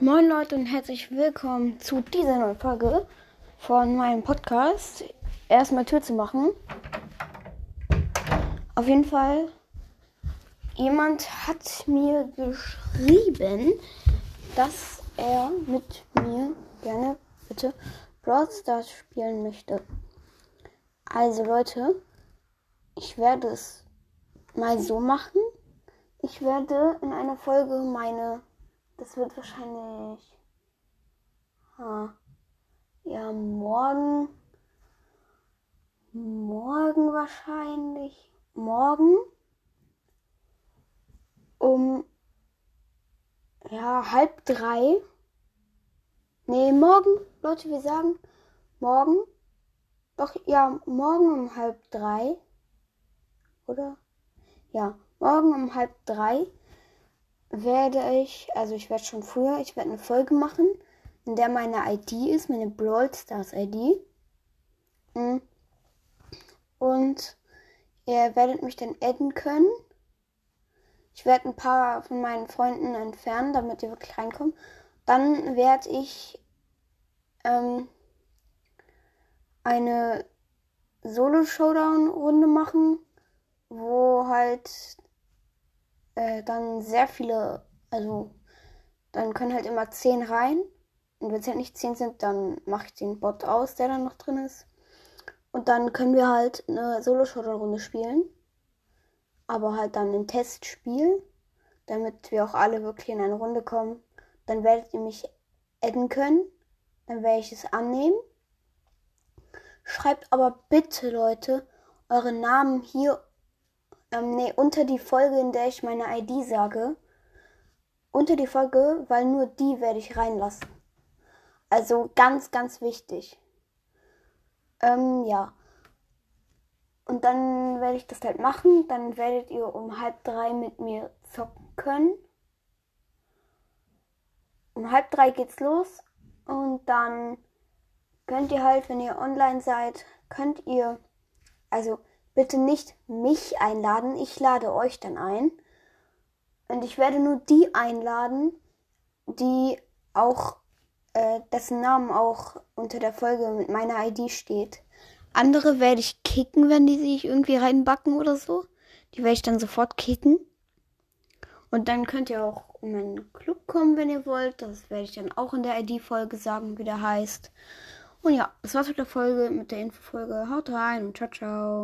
Moin Leute und herzlich willkommen zu dieser neuen Folge von meinem Podcast. Erstmal Tür zu machen. Auf jeden Fall, jemand hat mir geschrieben, dass er mit mir gerne bitte Brawl Stars spielen möchte. Also Leute, ich werde es mal so machen. Ich werde in einer Folge meine das wird wahrscheinlich. Ja, morgen. Morgen wahrscheinlich. Morgen. Um. Ja, halb drei. Nee, morgen. Leute, wir sagen morgen. Doch, ja, morgen um halb drei. Oder? Ja, morgen um halb drei werde ich, also ich werde schon früher, ich werde eine Folge machen, in der meine ID ist, meine Brawl Stars ID. Mm. Und ihr werdet mich dann adden können. Ich werde ein paar von meinen Freunden entfernen, damit ihr wirklich reinkommt. Dann werde ich ähm, eine Solo-Showdown-Runde machen, wo halt äh, dann sehr viele, also dann können halt immer 10 rein. Und wenn es halt nicht 10 sind, dann mache ich den Bot aus, der dann noch drin ist. Und dann können wir halt eine Solo-Showdown-Runde spielen. Aber halt dann ein Testspiel, damit wir auch alle wirklich in eine Runde kommen. Dann werdet ihr mich adden können. Dann werde ich es annehmen. Schreibt aber bitte, Leute, eure Namen hier ähm, nee, unter die Folge, in der ich meine ID sage. Unter die Folge, weil nur die werde ich reinlassen. Also ganz, ganz wichtig. Ähm, ja. Und dann werde ich das halt machen. Dann werdet ihr um halb drei mit mir zocken können. Um halb drei geht's los. Und dann könnt ihr halt, wenn ihr online seid, könnt ihr, also bitte nicht mich einladen. Ich lade euch dann ein. Und ich werde nur die einladen, die auch, äh, dessen Namen auch unter der Folge mit meiner ID steht. Andere werde ich kicken, wenn die sich irgendwie reinbacken oder so. Die werde ich dann sofort kicken. Und dann könnt ihr auch in meinen Club kommen, wenn ihr wollt. Das werde ich dann auch in der ID-Folge sagen, wie der heißt. Und ja, das war's mit der Folge, mit der Infofolge. Haut rein und ciao, ciao.